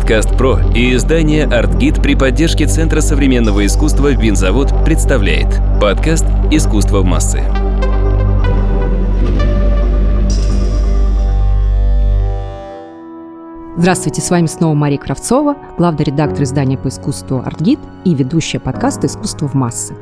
Подкаст «Про» и издание «Артгид» при поддержке Центра современного искусства «Винзавод» представляет подкаст «Искусство в массы». Здравствуйте, с вами снова Мария Кравцова, главный редактор издания по искусству «Артгид» и ведущая подкаста «Искусство в массы».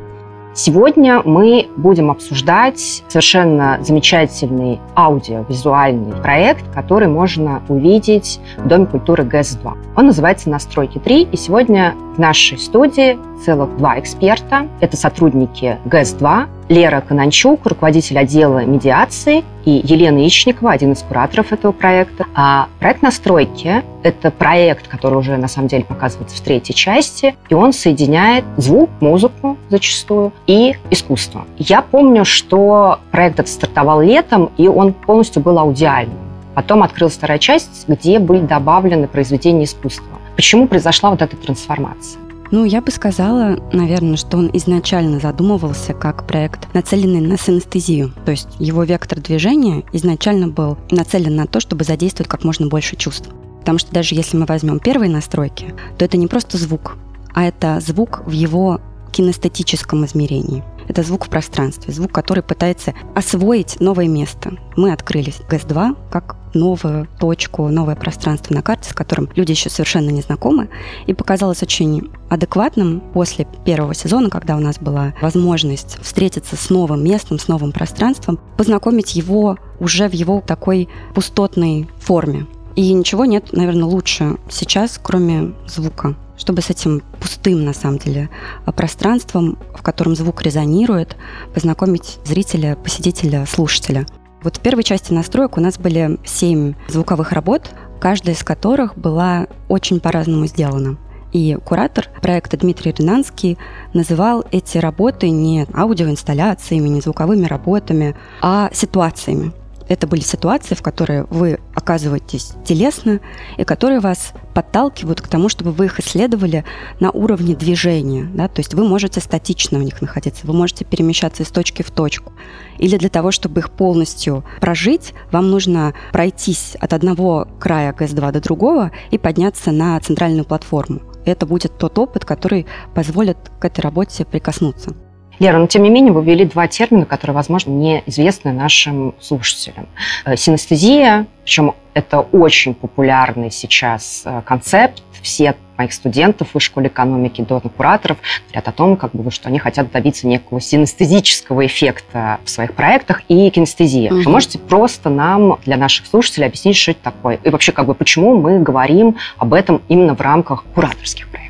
Сегодня мы будем обсуждать совершенно замечательный аудиовизуальный проект, который можно увидеть в Доме культуры ГЭС-2. Он называется «Настройки 3», и сегодня нашей студии целых два эксперта. Это сотрудники ГЭС-2, Лера Кананчук, руководитель отдела медиации, и Елена Ичникова, один из кураторов этого проекта. А проект «Настройки» — это проект, который уже, на самом деле, показывается в третьей части, и он соединяет звук, музыку зачастую и искусство. Я помню, что проект этот стартовал летом, и он полностью был аудиальным. Потом открылась вторая часть, где были добавлены произведения искусства. Почему произошла вот эта трансформация? Ну, я бы сказала, наверное, что он изначально задумывался как проект, нацеленный на синестезию. То есть его вектор движения изначально был нацелен на то, чтобы задействовать как можно больше чувств. Потому что даже если мы возьмем первые настройки, то это не просто звук, а это звук в его кинестетическом измерении. Это звук в пространстве, звук, который пытается освоить новое место. Мы открыли ГЭС-2 как новую точку, новое пространство на карте, с которым люди еще совершенно не знакомы. И показалось очень адекватным после первого сезона, когда у нас была возможность встретиться с новым местом, с новым пространством, познакомить его уже в его такой пустотной форме. И ничего нет, наверное, лучше сейчас, кроме звука чтобы с этим пустым, на самом деле, пространством, в котором звук резонирует, познакомить зрителя, посетителя, слушателя. Вот в первой части настроек у нас были семь звуковых работ, каждая из которых была очень по-разному сделана. И куратор проекта Дмитрий Ринанский называл эти работы не аудиоинсталляциями, не звуковыми работами, а ситуациями. Это были ситуации, в которые вы оказываетесь телесно и которые вас подталкивают к тому, чтобы вы их исследовали на уровне движения. Да? То есть вы можете статично в них находиться, вы можете перемещаться из точки в точку. Или для того, чтобы их полностью прожить, вам нужно пройтись от одного края ГС-2 до другого и подняться на центральную платформу. Это будет тот опыт, который позволит к этой работе прикоснуться. Лера, но тем не менее вы ввели два термина, которые, возможно, неизвестны нашим слушателям. Э, синестезия, причем это очень популярный сейчас э, концепт. Все моих студентов в школе экономики до кураторов говорят о том, как бы, что они хотят добиться некого синестезического эффекта в своих проектах и кинестезия. Угу. Вы можете просто нам, для наших слушателей, объяснить, что это такое? И вообще, как бы, почему мы говорим об этом именно в рамках кураторских проектов?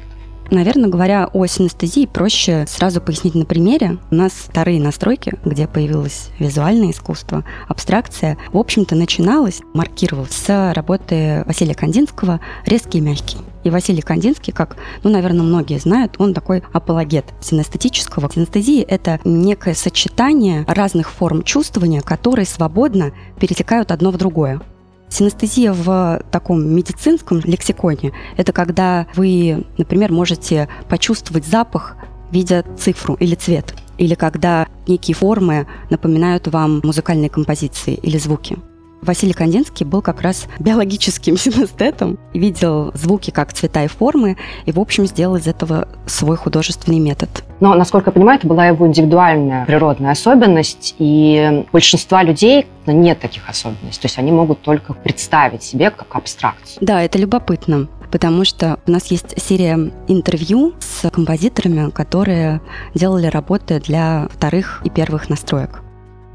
Наверное, говоря о синестезии, проще сразу пояснить на примере. У нас вторые настройки, где появилось визуальное искусство, абстракция, в общем-то, начиналась, маркировалась с работы Василия Кандинского «Резкий и мягкий». И Василий Кандинский, как, ну, наверное, многие знают, он такой апологет синестетического. Синестезия – это некое сочетание разных форм чувствования, которые свободно перетекают одно в другое. Синестезия в таком медицинском лексиконе – это когда вы, например, можете почувствовать запах, видя цифру или цвет, или когда некие формы напоминают вам музыкальные композиции или звуки. Василий Кандинский был как раз биологическим синестетом, видел звуки как цвета и формы, и, в общем, сделал из этого свой художественный метод. Но, насколько я понимаю, это была его индивидуальная природная особенность, и большинства людей нет таких особенностей. То есть они могут только представить себе как абстракцию. Да, это любопытно потому что у нас есть серия интервью с композиторами, которые делали работы для вторых и первых настроек.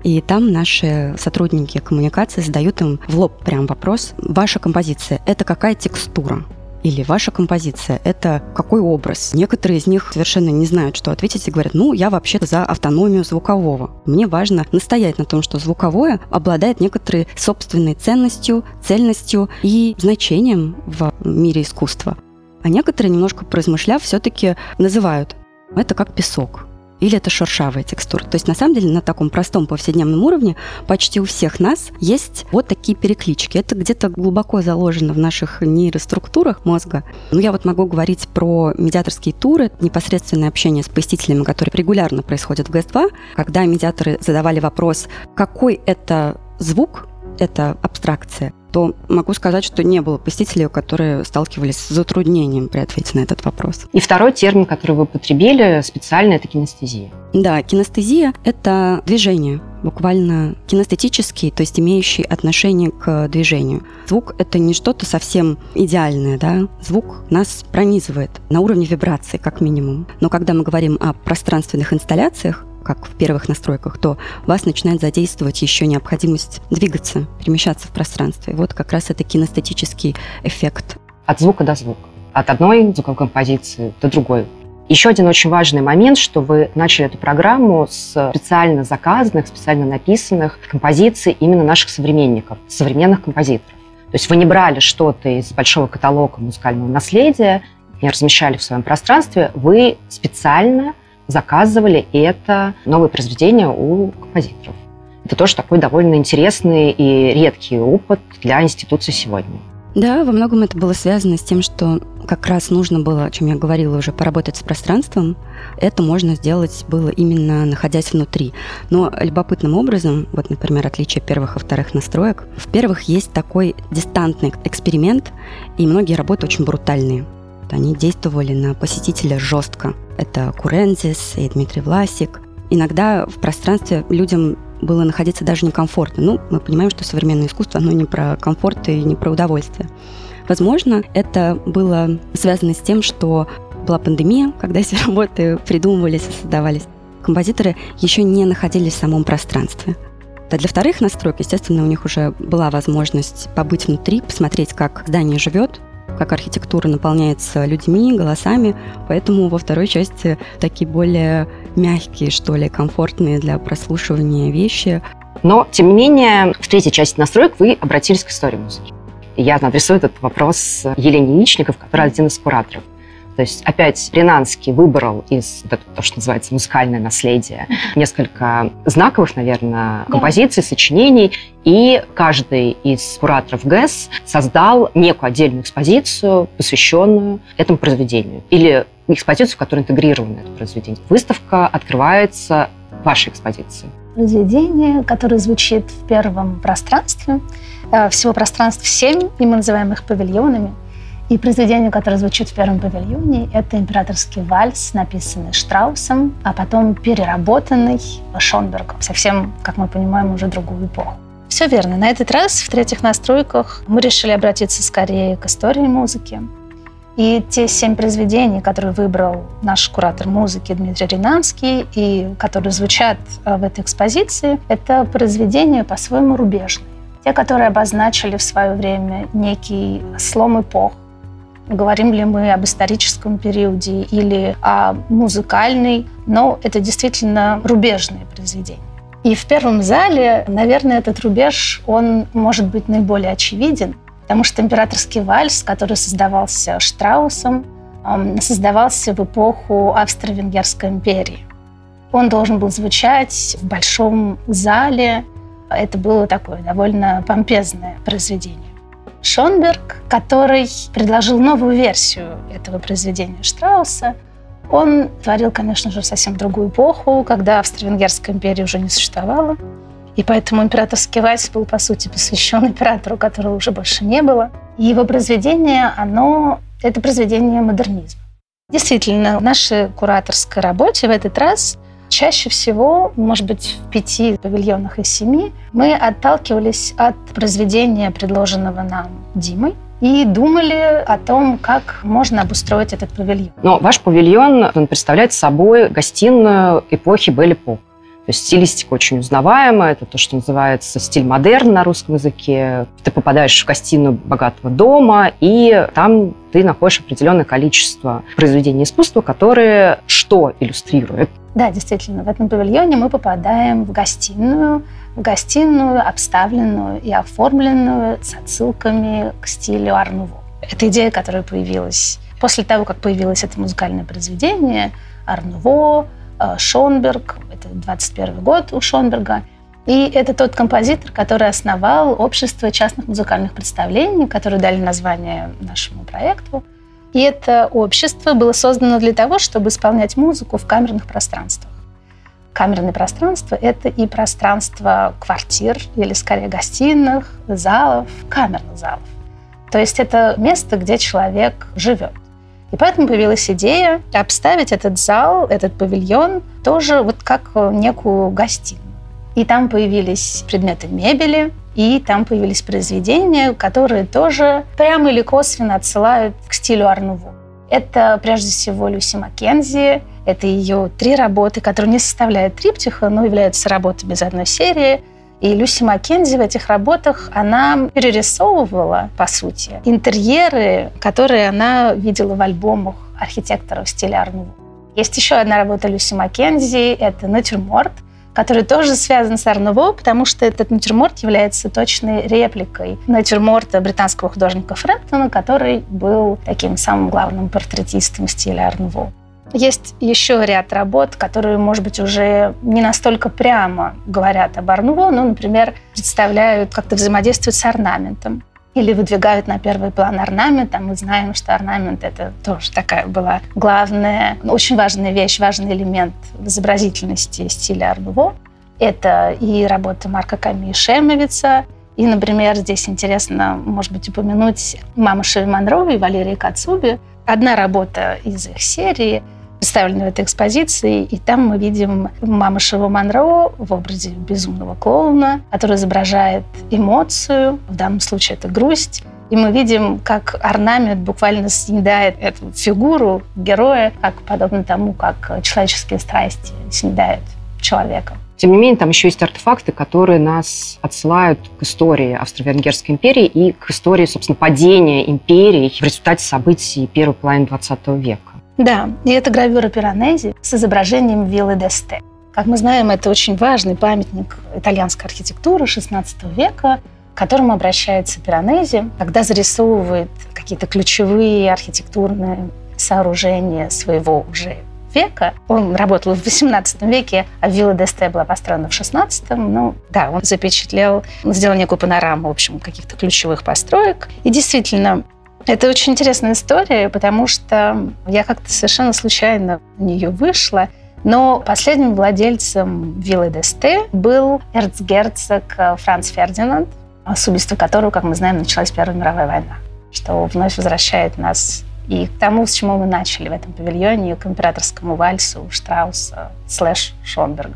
И там наши сотрудники коммуникации задают им в лоб прям вопрос. Ваша композиция – это какая текстура? или ваша композиция – это какой образ? Некоторые из них совершенно не знают, что ответить, и говорят, ну, я вообще за автономию звукового. Мне важно настоять на том, что звуковое обладает некоторой собственной ценностью, цельностью и значением в мире искусства. А некоторые, немножко поразмышляв, все-таки называют это как песок или это шершавая текстура. То есть на самом деле на таком простом повседневном уровне почти у всех нас есть вот такие переклички. Это где-то глубоко заложено в наших нейроструктурах мозга. Ну, я вот могу говорить про медиаторские туры, непосредственное общение с посетителями, которые регулярно происходят в ГЭС-2, когда медиаторы задавали вопрос, какой это звук, это абстракция, то могу сказать, что не было посетителей, которые сталкивались с затруднением при ответе на этот вопрос. И второй термин, который вы употребили специально, это кинестезия. Да, кинестезия – это движение, буквально кинестетический, то есть имеющий отношение к движению. Звук – это не что-то совсем идеальное, да? Звук нас пронизывает на уровне вибрации, как минимум. Но когда мы говорим о пространственных инсталляциях, как в первых настройках, то вас начинает задействовать еще необходимость двигаться, перемещаться в пространстве. Вот как раз это кинестетический эффект. От звука до звука. От одной звуковой композиции до другой. Еще один очень важный момент, что вы начали эту программу с специально заказанных, специально написанных композиций именно наших современников, современных композиторов. То есть вы не брали что-то из большого каталога музыкального наследия, не размещали в своем пространстве, вы специально заказывали это новые произведения у композиторов. Это тоже такой довольно интересный и редкий опыт для институции сегодня. Да, во многом это было связано с тем, что как раз нужно было, о чем я говорила уже, поработать с пространством. Это можно сделать было именно находясь внутри. Но любопытным образом, вот, например, отличие первых и вторых настроек, в первых есть такой дистантный эксперимент, и многие работы очень брутальные. Они действовали на посетителя жестко. Это Курензис и Дмитрий Власик. Иногда в пространстве людям было находиться даже некомфортно. Ну, мы понимаем, что современное искусство, оно не про комфорт и не про удовольствие. Возможно, это было связано с тем, что была пандемия, когда эти работы придумывались и создавались. Композиторы еще не находились в самом пространстве. А для вторых настроек, естественно, у них уже была возможность побыть внутри, посмотреть, как здание живет, как архитектура наполняется людьми, голосами, поэтому во второй части такие более мягкие, что ли, комфортные для прослушивания вещи. Но, тем не менее, в третьей части настроек вы обратились к истории музыки. Я адресую этот вопрос Елене Яичников, которая один из кураторов. То есть опять Ренанский выбрал из то, что называется музыкальное наследие, несколько знаковых, наверное, композиций, сочинений, и каждый из кураторов ГЭС создал некую отдельную экспозицию, посвященную этому произведению. Или экспозицию, в которой интегрировано это произведение. Выставка открывается вашей экспозиции. Произведение, которое звучит в первом пространстве, э, всего пространств семь, и мы называем их павильонами – и произведение, которое звучит в первом павильоне, это императорский вальс, написанный Штраусом, а потом переработанный Шонбергом. Совсем, как мы понимаем, уже другую эпоху. Все верно. На этот раз в третьих настройках мы решили обратиться скорее к истории музыки. И те семь произведений, которые выбрал наш куратор музыки Дмитрий Ринанский и которые звучат э, в этой экспозиции, это произведения по-своему рубежные. Те, которые обозначили в свое время некий слом эпох, Говорим ли мы об историческом периоде или о музыкальной, но это действительно рубежные произведения. И в первом зале, наверное, этот рубеж, он может быть наиболее очевиден, потому что императорский вальс, который создавался Штраусом, создавался в эпоху Австро-Венгерской империи. Он должен был звучать в большом зале. Это было такое довольно помпезное произведение. Шонберг, который предложил новую версию этого произведения Штрауса. Он творил, конечно же, совсем другую эпоху, когда Австро-Венгерская империя уже не существовала. И поэтому императорский вальс был, по сути, посвящен императору, которого уже больше не было. И его произведение, оно, это произведение модернизма. Действительно, в нашей кураторской работе в этот раз Чаще всего, может быть, в пяти павильонах из семи, мы отталкивались от произведения, предложенного нам Димой, и думали о том, как можно обустроить этот павильон. Но ваш павильон он представляет собой гостиную эпохи Белли-Поп. То есть стилистика очень узнаваемая, это то, что называется стиль модерн на русском языке. Ты попадаешь в гостиную богатого дома, и там ты находишь определенное количество произведений искусства, которые что иллюстрируют? Да, действительно, в этом павильоне мы попадаем в гостиную, в гостиную, обставленную и оформленную с отсылками к стилю Арнуво. Это идея, которая появилась после того, как появилось это музыкальное произведение, Арнуво, э, Шонберг, это 21 год у Шонберга. И это тот композитор, который основал общество частных музыкальных представлений, которые дали название нашему проекту. И это общество было создано для того, чтобы исполнять музыку в камерных пространствах. камерное пространство – это и пространство квартир или, скорее, гостиных, залов, камерных залов. То есть это место, где человек живет. И поэтому появилась идея обставить этот зал, этот павильон тоже вот как некую гостиную. И там появились предметы мебели, и там появились произведения, которые тоже прямо или косвенно отсылают к стилю Арнуву. Это прежде всего Люси Маккензи, это ее три работы, которые не составляют триптиха, но являются работами из одной серии. И Люси Маккензи в этих работах, она перерисовывала, по сути, интерьеры, которые она видела в альбомах архитекторов в стиле Арнуву. Есть еще одна работа Люси Маккензи, это «Натюрморт», который тоже связан с Арнуво, потому что этот натюрморт является точной репликой натюрморта британского художника Фрэмптона, который был таким самым главным портретистом стиля Арнуво. Есть еще ряд работ, которые, может быть, уже не настолько прямо говорят об Арнуво, но, например, представляют, как-то взаимодействуют с орнаментом или выдвигают на первый план орнамент, а мы знаем, что орнамент — это тоже такая была главная, очень важная вещь, важный элемент в изобразительности стиля Арнуво. Это и работа Марка Ками Шемовица, и, например, здесь интересно, может быть, упомянуть маму Шеви и Валерии Кацуби. Одна работа из их серии — представлены в этой экспозиции, и там мы видим маму Шиву Монро в образе безумного клоуна, который изображает эмоцию, в данном случае это грусть, и мы видим, как орнамент буквально съедает эту фигуру героя, как подобно тому, как человеческие страсти съедают человека. Тем не менее, там еще есть артефакты, которые нас отсылают к истории Австро-Венгерской империи и к истории, собственно, падения империи в результате событий первой половины XX века. Да, и это гравюра Пиранези с изображением виллы Десте. Как мы знаем, это очень важный памятник итальянской архитектуры XVI века, к которому обращается Пиранези, когда зарисовывает какие-то ключевые архитектурные сооружения своего уже века. Он работал в XVIII веке, а вилла Десте была построена в XVI. Ну, да, он запечатлел, сделал некую панораму, в общем, каких-то ключевых построек. И действительно, это очень интересная история, потому что я как-то совершенно случайно в нее вышла. Но последним владельцем виллы Десте был эрцгерцог Франц Фердинанд, с убийства которого, как мы знаем, началась Первая мировая война, что вновь возвращает нас и к тому, с чего мы начали в этом павильоне, к императорскому вальсу Штрауса слэш Шонберга.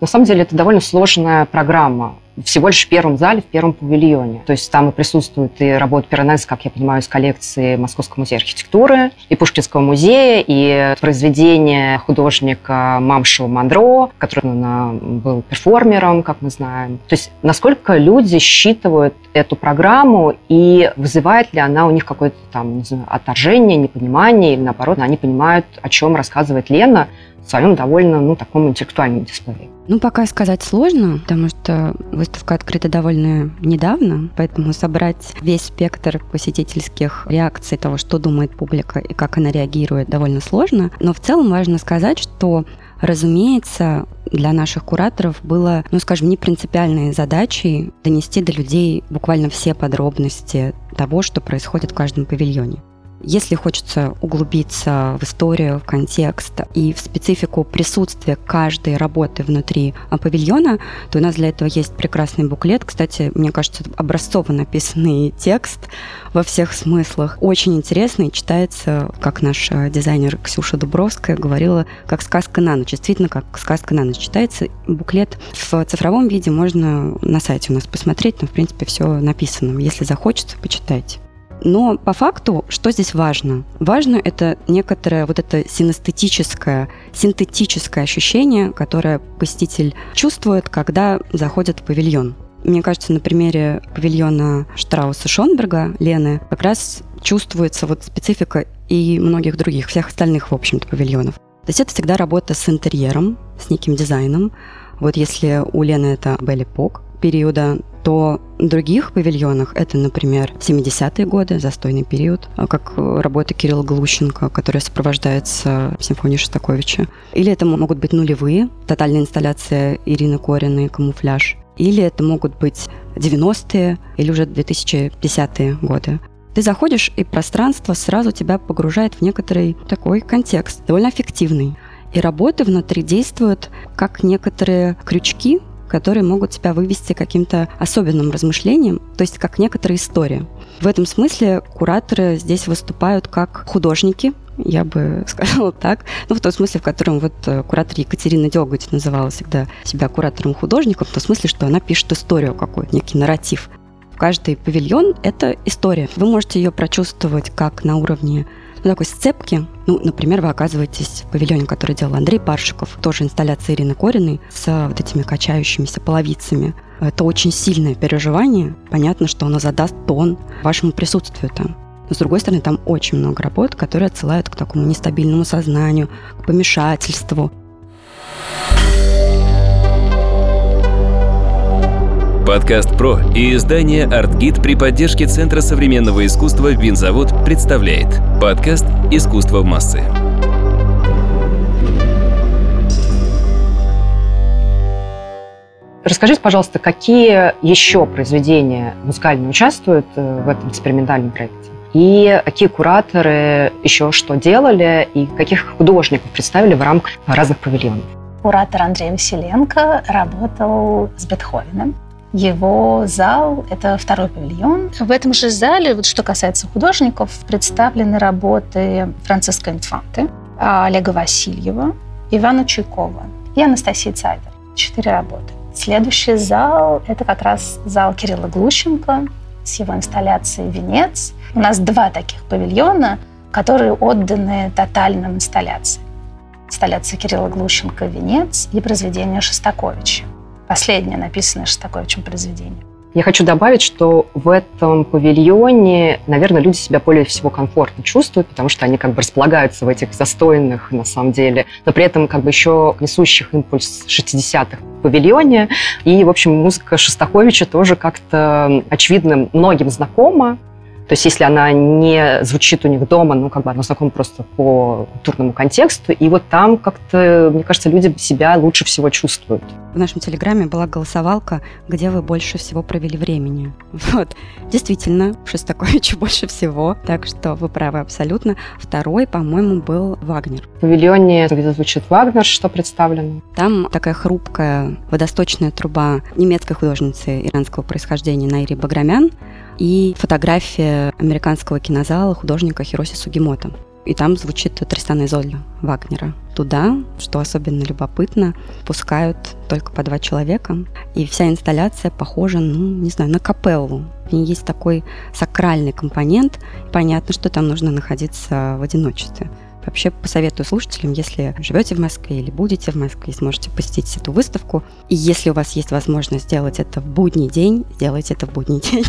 На самом деле это довольно сложная программа всего лишь в первом зале, в первом павильоне. То есть там и присутствуют и работы Пиранеса, как я понимаю, из коллекции Московского музея архитектуры, и Пушкинского музея, и произведения художника Мамшева Мандро, который был перформером, как мы знаем. То есть насколько люди считывают эту программу и вызывает ли она у них какое-то там, не знаю, отторжение, непонимание, или наоборот, они понимают, о чем рассказывает Лена, своем довольно ну, таком интеллектуальном дисплее. Ну, пока сказать сложно, потому что выставка открыта довольно недавно, поэтому собрать весь спектр посетительских реакций того, что думает публика и как она реагирует, довольно сложно. Но в целом важно сказать, что Разумеется, для наших кураторов было, ну, скажем, не принципиальной задачей донести до людей буквально все подробности того, что происходит в каждом павильоне. Если хочется углубиться в историю, в контекст и в специфику присутствия каждой работы внутри а, павильона, то у нас для этого есть прекрасный буклет. Кстати, мне кажется, образцово написанный текст во всех смыслах. Очень интересный, читается, как наш а, дизайнер Ксюша Дубровская говорила, как сказка на ночь. Действительно, как сказка на ночь читается. Буклет в цифровом виде можно на сайте у нас посмотреть, но, в принципе, все написано. Если захочется, почитайте. Но по факту, что здесь важно? Важно это некоторое вот это синестетическое, синтетическое ощущение, которое посетитель чувствует, когда заходит в павильон. Мне кажется, на примере павильона Штрауса Шонберга, Лены, как раз чувствуется вот специфика и многих других, всех остальных, в общем-то, павильонов. То есть это всегда работа с интерьером, с неким дизайном. Вот если у Лены это Белли Пок периода, то в других павильонах это, например, 70-е годы, застойный период, а как работа Кирилла Глущенко, которая сопровождается симфонией Шостаковича. Или это могут быть нулевые, тотальная инсталляция Ирины Кориной «Камуфляж». Или это могут быть 90-е или уже 2010-е годы. Ты заходишь, и пространство сразу тебя погружает в некоторый такой контекст, довольно аффективный. И работы внутри действуют как некоторые крючки, которые могут тебя вывести каким-то особенным размышлением, то есть как некоторая история. В этом смысле кураторы здесь выступают как художники, я бы сказала так. Ну, в том смысле, в котором вот э, куратор Екатерина Дёготь называла всегда себя куратором-художником, в том смысле, что она пишет историю какую-то, некий нарратив. Каждый павильон — это история. Вы можете ее прочувствовать как на уровне ну, такой сцепки. Ну, например, вы оказываетесь в павильоне, который делал Андрей Паршиков, тоже инсталляция Ирины Кориной с вот этими качающимися половицами. Это очень сильное переживание. Понятно, что оно задаст тон вашему присутствию там. Но, с другой стороны, там очень много работ, которые отсылают к такому нестабильному сознанию, к помешательству. Подкаст «Про» и издание «Артгид» при поддержке Центра современного искусства «Винзавод» представляет подкаст «Искусство в массы». Расскажите, пожалуйста, какие еще произведения музыкальные участвуют э, в этом экспериментальном проекте? И какие кураторы еще что делали, и каких художников представили в рамках разных павильонов? Куратор Андрей Василенко работал с Бетховеном. Его зал – это второй павильон. В этом же зале, вот что касается художников, представлены работы Франциска Инфанты, Олега Васильева, Ивана Чуйкова и Анастасии Цайдер. Четыре работы. Следующий зал – это как раз зал Кирилла Глущенко с его инсталляцией «Венец». У нас два таких павильона, которые отданы тотальным инсталляциям. Инсталляция Кирилла Глущенко «Венец» и произведение Шостаковича последнее написанное Шостаковичем произведение. Я хочу добавить, что в этом павильоне, наверное, люди себя более всего комфортно чувствуют, потому что они как бы располагаются в этих застойных, на самом деле, но при этом как бы еще несущих импульс 60-х павильоне. И, в общем, музыка Шостаковича тоже как-то, очевидно, многим знакома. То есть если она не звучит у них дома, ну, как бы она знакома просто по культурному контексту, и вот там как-то, мне кажется, люди себя лучше всего чувствуют. В нашем телеграме была голосовалка, где вы больше всего провели времени. Вот. Действительно, Шостаковичу больше всего, так что вы правы абсолютно. Второй, по-моему, был Вагнер. В павильоне, где звучит Вагнер, что представлено? Там такая хрупкая водосточная труба немецкой художницы иранского происхождения Найри Баграмян, и фотография американского кинозала художника Хироси Сугимото. И там звучит Тристан Изольда Вагнера. Туда, что особенно любопытно, пускают только по два человека. И вся инсталляция похожа, ну, не знаю, на капеллу. В есть такой сакральный компонент. Понятно, что там нужно находиться в одиночестве. Вообще посоветую слушателям, если живете в Москве или будете в Москве, сможете посетить эту выставку. И если у вас есть возможность сделать это в будний день, сделайте это в будний день.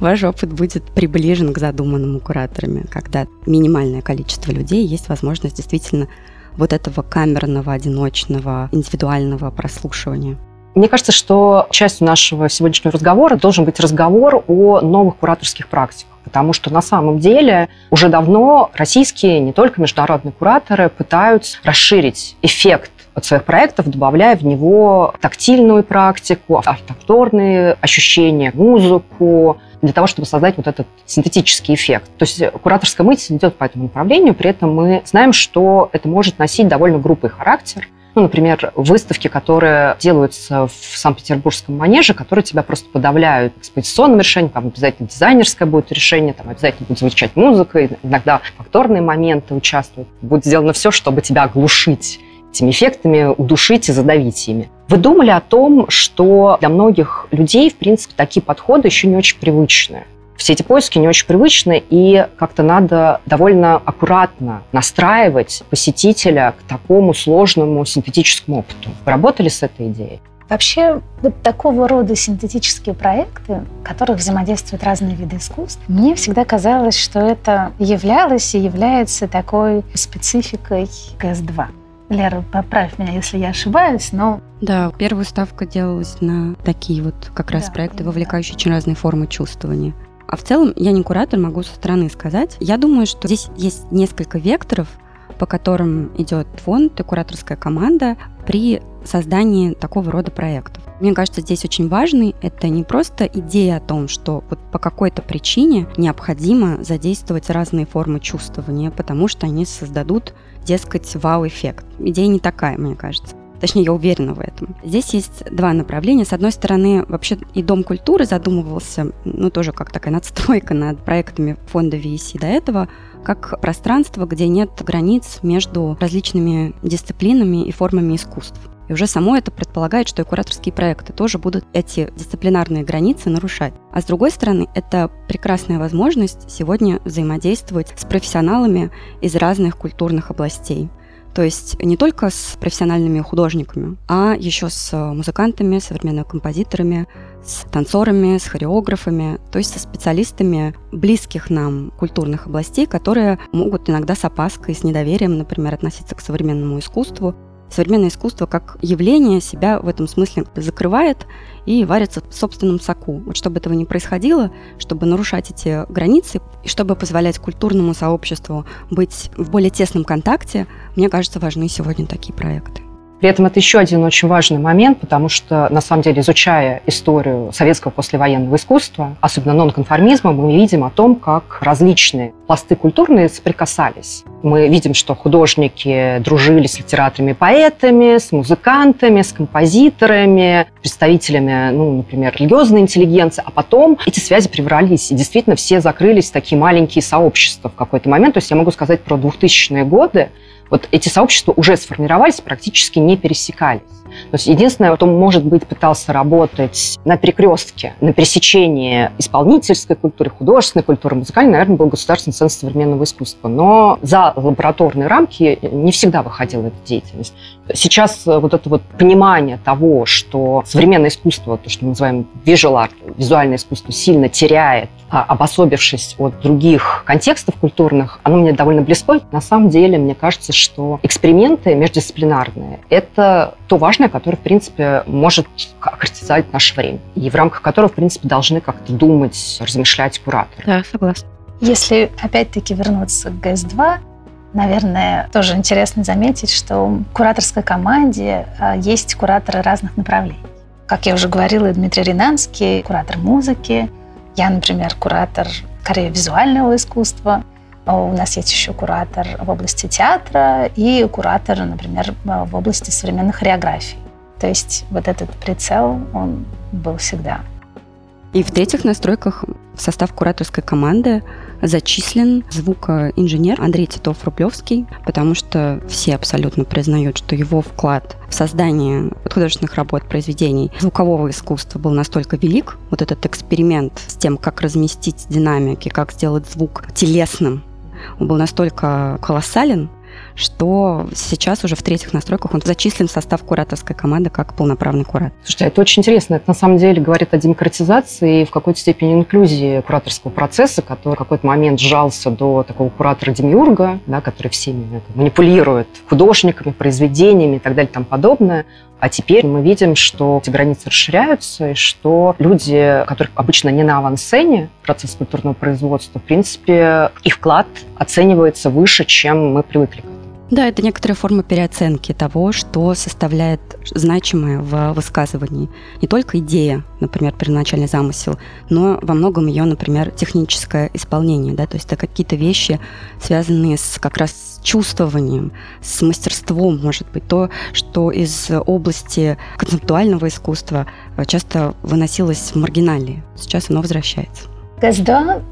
Ваш опыт будет приближен к задуманному кураторами, когда минимальное количество людей есть возможность действительно вот этого камерного, одиночного, индивидуального прослушивания. Мне кажется, что частью нашего сегодняшнего разговора должен быть разговор о новых кураторских практиках. Потому что на самом деле уже давно российские, не только международные кураторы пытаются расширить эффект от своих проектов, добавляя в него тактильную практику, автоторные ощущения, музыку, для того, чтобы создать вот этот синтетический эффект. То есть кураторская мысль идет по этому направлению, при этом мы знаем, что это может носить довольно грубый характер – ну, например, выставки, которые делаются в Санкт-Петербургском манеже, которые тебя просто подавляют экспозиционным решением, там обязательно дизайнерское будет решение, там обязательно будет звучать музыка, иногда факторные моменты участвуют. Будет сделано все, чтобы тебя оглушить этими эффектами, удушить и задавить ими. Вы думали о том, что для многих людей, в принципе, такие подходы еще не очень привычные все эти поиски не очень привычны, и как-то надо довольно аккуратно настраивать посетителя к такому сложному синтетическому опыту. Вы работали с этой идеей? Вообще, вот такого рода синтетические проекты, в которых взаимодействуют разные виды искусств, мне всегда казалось, что это являлось и является такой спецификой КС-2. Лера, поправь меня, если я ошибаюсь, но... Да, первая ставка делалась на такие вот как раз да, проекты, вовлекающие да. очень разные формы чувствования. А в целом, я не куратор, могу со стороны сказать. Я думаю, что здесь есть несколько векторов, по которым идет фонд и кураторская команда при создании такого рода проектов. Мне кажется, здесь очень важный это не просто идея о том, что вот по какой-то причине необходимо задействовать разные формы чувствования, потому что они создадут, дескать, вау-эффект. Идея не такая, мне кажется. Точнее, я уверена в этом. Здесь есть два направления. С одной стороны, вообще и Дом культуры задумывался, ну, тоже как такая надстройка над проектами фонда VC до этого, как пространство, где нет границ между различными дисциплинами и формами искусств. И уже само это предполагает, что и кураторские проекты тоже будут эти дисциплинарные границы нарушать. А с другой стороны, это прекрасная возможность сегодня взаимодействовать с профессионалами из разных культурных областей. То есть не только с профессиональными художниками, а еще с музыкантами, современными композиторами, с танцорами, с хореографами, то есть со специалистами близких нам культурных областей, которые могут иногда с опаской, с недоверием, например, относиться к современному искусству, современное искусство как явление себя в этом смысле закрывает и варится в собственном соку. Вот чтобы этого не происходило, чтобы нарушать эти границы и чтобы позволять культурному сообществу быть в более тесном контакте, мне кажется, важны сегодня такие проекты. При этом это еще один очень важный момент, потому что, на самом деле, изучая историю советского послевоенного искусства, особенно нонконформизма, мы видим о том, как различные пласты культурные соприкасались. Мы видим, что художники дружили с литераторами, поэтами, с музыкантами, с композиторами, представителями, ну, например, религиозной интеллигенции, а потом эти связи преврались, и действительно все закрылись в такие маленькие сообщества в какой-то момент. То есть я могу сказать про 2000-е годы, вот эти сообщества уже сформировались, практически не пересекались. То есть единственное, кто, может быть, пытался работать на перекрестке, на пересечении исполнительской культуры, художественной культуры, музыкальной, наверное, был Государственный центр современного искусства. Но за лабораторные рамки не всегда выходила эта деятельность. Сейчас вот это вот понимание того, что современное искусство, то, что мы называем visual art, визуальное искусство, сильно теряет, а, обособившись от других контекстов культурных, оно мне довольно близко. На самом деле, мне кажется, что эксперименты междисциплинарные – это то важное, которое, в принципе, может охарактеризовать наше время. И в рамках которого, в принципе, должны как-то думать, размышлять кураторы. Да, согласна. Если, опять-таки, вернуться к ГЭС-2, Наверное, тоже интересно заметить, что в кураторской команде а, есть кураторы разных направлений. Как я уже говорила, Дмитрий Ринанский, куратор музыки. Я, например, куратор скорее визуального искусства. А у нас есть еще куратор в области театра и куратор, например, в области современных хореографий. То есть вот этот прицел, он был всегда. И в-третьих, на стройках в состав кураторской команды зачислен звукоинженер Андрей Титов-Рублевский, потому что все абсолютно признают, что его вклад в создание художественных работ, произведений звукового искусства был настолько велик, вот этот эксперимент с тем, как разместить динамики, как сделать звук телесным, он был настолько колоссален, что сейчас уже в третьих настройках он зачислен в состав кураторской команды как полноправный куратор. Слушайте, это очень интересно. Это на самом деле говорит о демократизации и в какой-то степени инклюзии кураторского процесса, который в какой-то момент сжался до такого куратора-демиурга, да, который всеми манипулирует художниками, произведениями и так далее и тому подобное. А теперь мы видим, что эти границы расширяются, и что люди, которые обычно не на авансцене процесс культурного производства, в принципе, их вклад оценивается выше, чем мы привыкли. Да, это некоторая форма переоценки того, что составляет значимое в высказывании. Не только идея, например, первоначальный замысел, но во многом ее, например, техническое исполнение. Да? То есть это какие-то вещи, связанные с как раз чувствованием, с мастерством, может быть, то, что из области концептуального искусства часто выносилось в маргиналии. Сейчас оно возвращается. ГСД,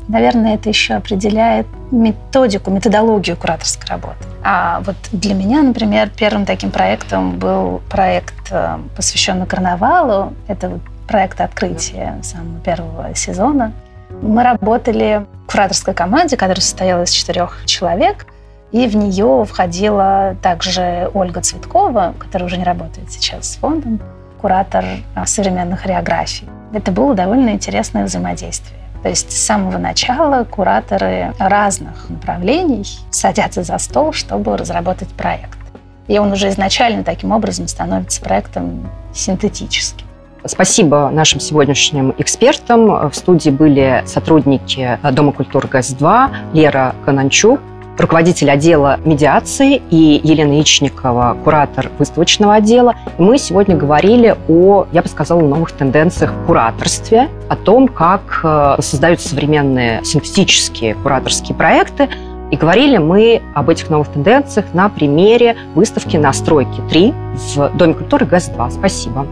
наверное, это еще определяет методику, методологию кураторской работы. А вот для меня, например, первым таким проектом был проект, э, посвященный карнавалу. Это проект открытия самого первого сезона. Мы работали в кураторской команде, которая состояла из четырех человек, и в нее входила также Ольга Цветкова, которая уже не работает сейчас с фондом, куратор э, современных хореографий. Это было довольно интересное взаимодействие. То есть с самого начала кураторы разных направлений садятся за стол, чтобы разработать проект. И он уже изначально таким образом становится проектом синтетическим. Спасибо нашим сегодняшним экспертам. В студии были сотрудники Дома культуры ГАЗ-2, Лера Кананчук, руководитель отдела медиации, и Елена Ичникова, куратор выставочного отдела. Мы сегодня говорили о, я бы сказала, новых тенденциях в кураторстве, о том, как э, создаются современные синтетические кураторские проекты, и говорили мы об этих новых тенденциях на примере выставки «Настройки 3» в Доме культуры ГЭС-2. Спасибо.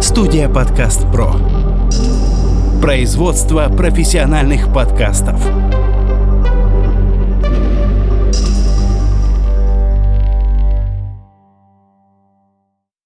Студия «Подкаст Про». Производство профессиональных подкастов.